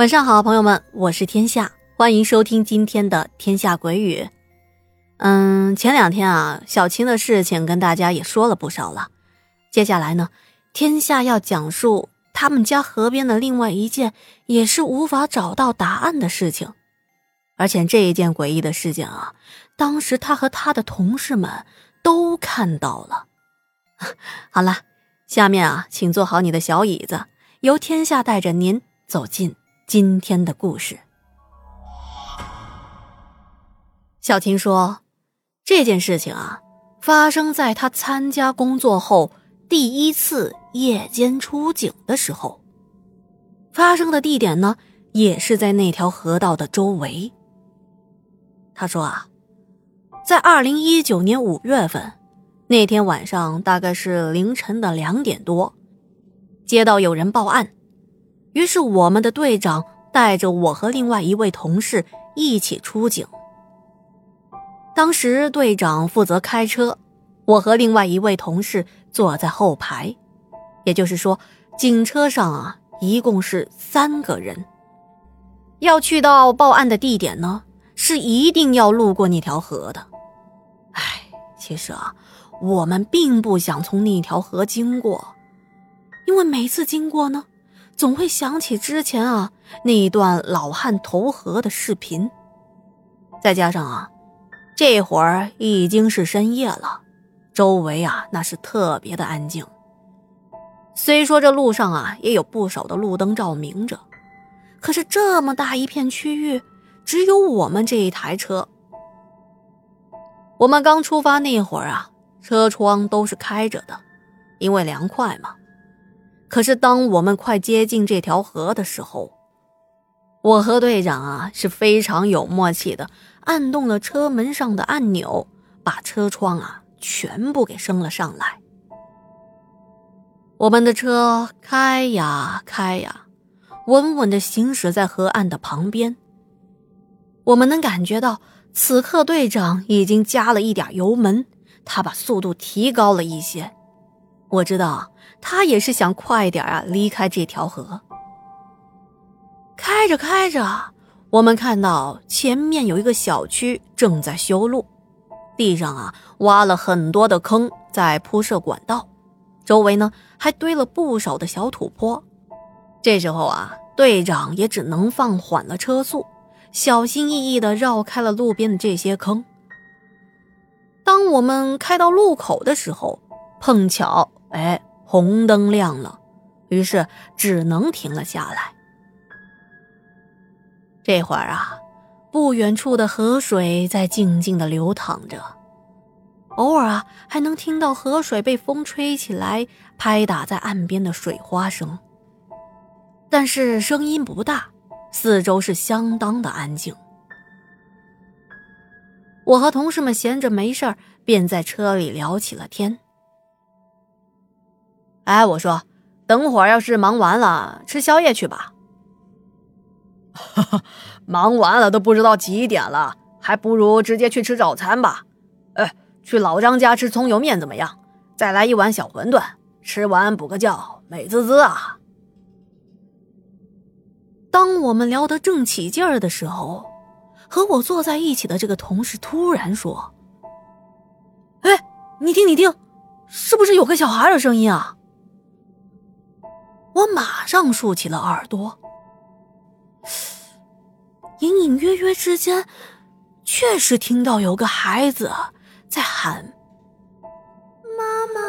晚上好，朋友们，我是天下，欢迎收听今天的《天下鬼语》。嗯，前两天啊，小青的事情跟大家也说了不少了。接下来呢，天下要讲述他们家河边的另外一件也是无法找到答案的事情。而且这一件诡异的事件啊，当时他和他的同事们都看到了。好了，下面啊，请坐好你的小椅子，由天下带着您走进。今天的故事，小青说：“这件事情啊，发生在他参加工作后第一次夜间出警的时候。发生的地点呢，也是在那条河道的周围。”他说：“啊，在二零一九年五月份那天晚上，大概是凌晨的两点多，接到有人报案。”于是，我们的队长带着我和另外一位同事一起出警。当时队长负责开车，我和另外一位同事坐在后排，也就是说，警车上啊一共是三个人。要去到报案的地点呢，是一定要路过那条河的。唉，其实啊，我们并不想从那条河经过，因为每次经过呢。总会想起之前啊那一段老汉投河的视频，再加上啊，这会儿已经是深夜了，周围啊那是特别的安静。虽说这路上啊也有不少的路灯照明着，可是这么大一片区域，只有我们这一台车。我们刚出发那会儿啊，车窗都是开着的，因为凉快嘛。可是，当我们快接近这条河的时候，我和队长啊是非常有默契的，按动了车门上的按钮，把车窗啊全部给升了上来。我们的车开呀开呀，稳稳的行驶在河岸的旁边。我们能感觉到，此刻队长已经加了一点油门，他把速度提高了一些。我知道。他也是想快点啊离开这条河。开着开着，我们看到前面有一个小区正在修路，地上啊挖了很多的坑，在铺设管道，周围呢还堆了不少的小土坡。这时候啊，队长也只能放缓了车速，小心翼翼地绕开了路边的这些坑。当我们开到路口的时候，碰巧哎。红灯亮了，于是只能停了下来。这会儿啊，不远处的河水在静静的流淌着，偶尔啊还能听到河水被风吹起来拍打在岸边的水花声。但是声音不大，四周是相当的安静。我和同事们闲着没事儿，便在车里聊起了天。哎，我说，等会儿要是忙完了，吃宵夜去吧。忙完了都不知道几点了，还不如直接去吃早餐吧。哎，去老张家吃葱油面怎么样？再来一碗小馄饨，吃完补个觉，美滋滋啊！当我们聊得正起劲儿的时候，和我坐在一起的这个同事突然说：“哎，你听，你听，是不是有个小孩的声音啊？”我马上竖起了耳朵，隐隐约约之间，确实听到有个孩子在喊：“妈妈，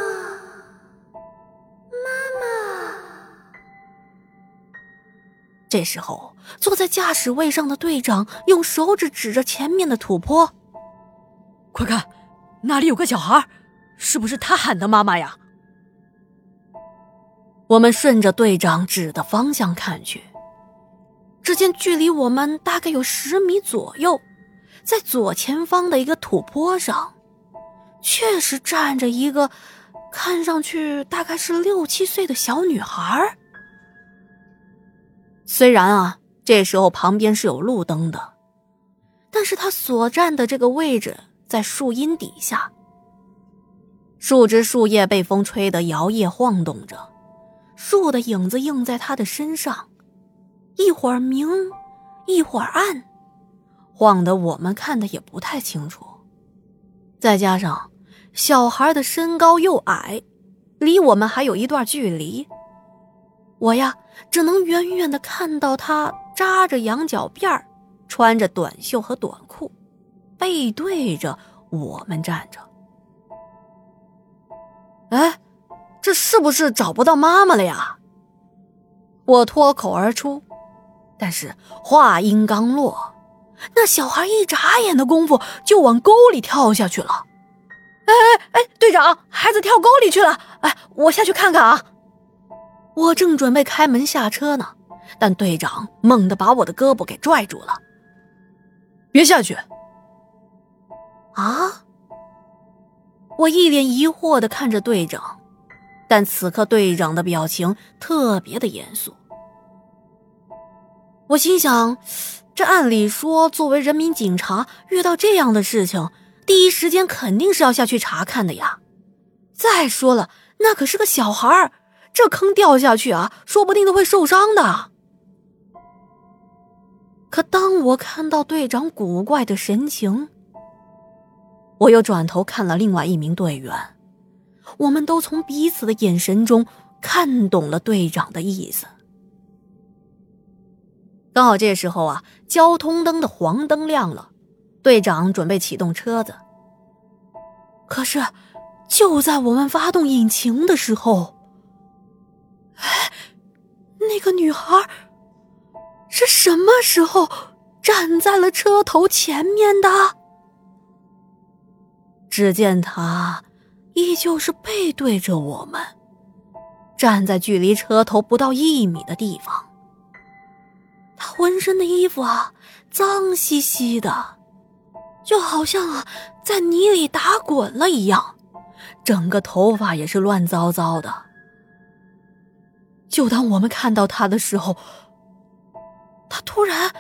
妈妈。”这时候，坐在驾驶位上的队长用手指指着前面的土坡：“快看，那里有个小孩，是不是他喊的妈妈呀？”我们顺着队长指的方向看去，只见距离我们大概有十米左右，在左前方的一个土坡上，确实站着一个看上去大概是六七岁的小女孩。虽然啊，这时候旁边是有路灯的，但是她所站的这个位置在树荫底下，树枝树叶被风吹得摇曳晃动着。树的影子映在他的身上，一会儿明，一会儿暗，晃得我们看的也不太清楚。再加上小孩的身高又矮，离我们还有一段距离，我呀只能远远的看到他扎着羊角辫穿着短袖和短裤，背对着我们站着。哎，这是不是找不到妈妈了呀？我脱口而出，但是话音刚落。那小孩一眨眼的功夫就往沟里跳下去了。哎哎哎，队长，孩子跳沟里去了。哎，我下去看看啊。我正准备开门下车呢，但队长猛地把我的胳膊给拽住了。别下去！啊！我一脸疑惑的看着队长，但此刻队长的表情特别的严肃。我心想。这按理说，作为人民警察，遇到这样的事情，第一时间肯定是要下去查看的呀。再说了，那可是个小孩儿，这坑掉下去啊，说不定都会受伤的。可当我看到队长古怪的神情，我又转头看了另外一名队员，我们都从彼此的眼神中看懂了队长的意思。刚好这时候啊，交通灯的黄灯亮了，队长准备启动车子。可是，就在我们发动引擎的时候，哎，那个女孩是什么时候站在了车头前面的？只见她依旧是背对着我们，站在距离车头不到一米的地方。他浑身的衣服啊，脏兮兮的，就好像啊在泥里打滚了一样，整个头发也是乱糟糟的。就当我们看到他的时候，他突然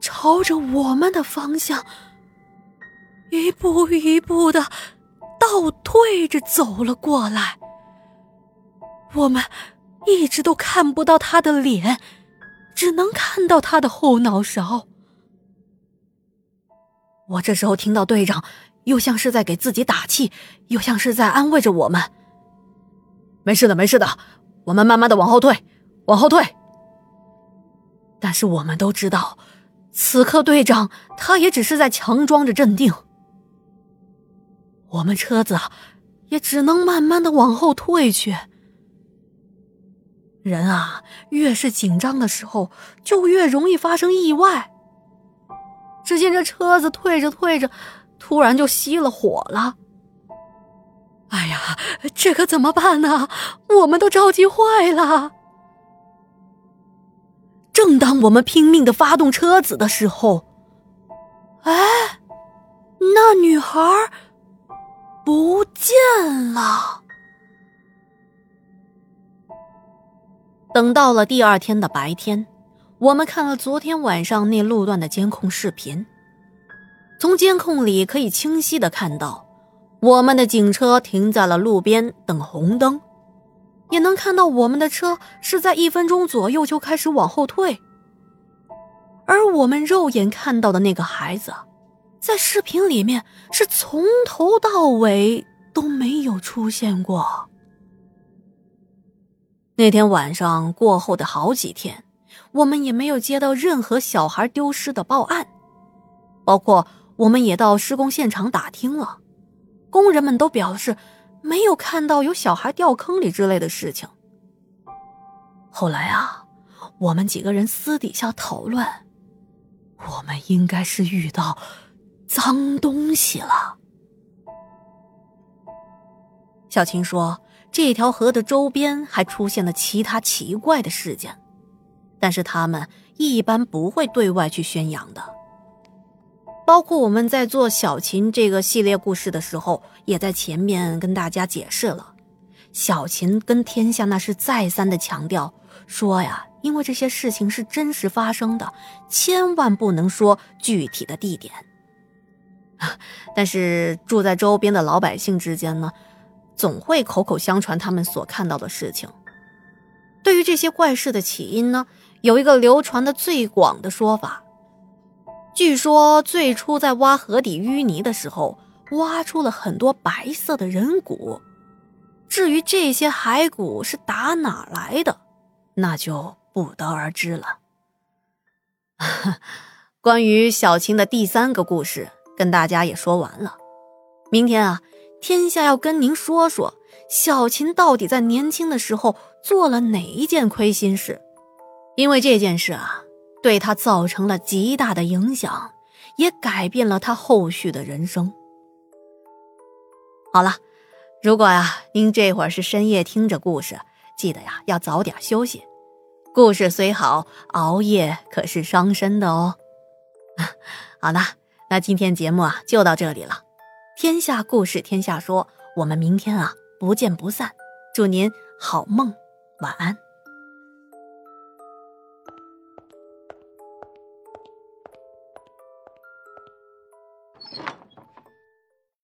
朝着我们的方向一步一步的倒退着走了过来。我们一直都看不到他的脸。只能看到他的后脑勺。我这时候听到队长，又像是在给自己打气，又像是在安慰着我们：“没事的，没事的，我们慢慢的往后退，往后退。”但是我们都知道，此刻队长他也只是在强装着镇定。我们车子也只能慢慢的往后退去。人啊，越是紧张的时候，就越容易发生意外。只见这车子退着退着，突然就熄了火了。哎呀，这可怎么办呢？我们都着急坏了。正当我们拼命的发动车子的时候，哎，那女孩不见了。等到了第二天的白天，我们看了昨天晚上那路段的监控视频。从监控里可以清晰的看到，我们的警车停在了路边等红灯，也能看到我们的车是在一分钟左右就开始往后退。而我们肉眼看到的那个孩子，在视频里面是从头到尾都没有出现过。那天晚上过后的好几天，我们也没有接到任何小孩丢失的报案，包括我们也到施工现场打听了，工人们都表示没有看到有小孩掉坑里之类的事情。后来啊，我们几个人私底下讨论，我们应该是遇到脏东西了。小琴说。这条河的周边还出现了其他奇怪的事件，但是他们一般不会对外去宣扬的。包括我们在做小琴这个系列故事的时候，也在前面跟大家解释了。小琴跟天下那是再三的强调说呀，因为这些事情是真实发生的，千万不能说具体的地点。但是住在周边的老百姓之间呢？总会口口相传他们所看到的事情。对于这些怪事的起因呢，有一个流传的最广的说法。据说最初在挖河底淤泥的时候，挖出了很多白色的人骨。至于这些骸骨是打哪来的，那就不得而知了。关于小青的第三个故事，跟大家也说完了。明天啊，天下要跟您说说小琴到底在年轻的时候做了哪一件亏心事，因为这件事啊。对他造成了极大的影响，也改变了他后续的人生。好了，如果呀，您这会儿是深夜听着故事，记得呀要早点休息。故事虽好，熬夜可是伤身的哦。好了，那今天节目啊就到这里了。天下故事天下说，我们明天啊不见不散。祝您好梦，晚安。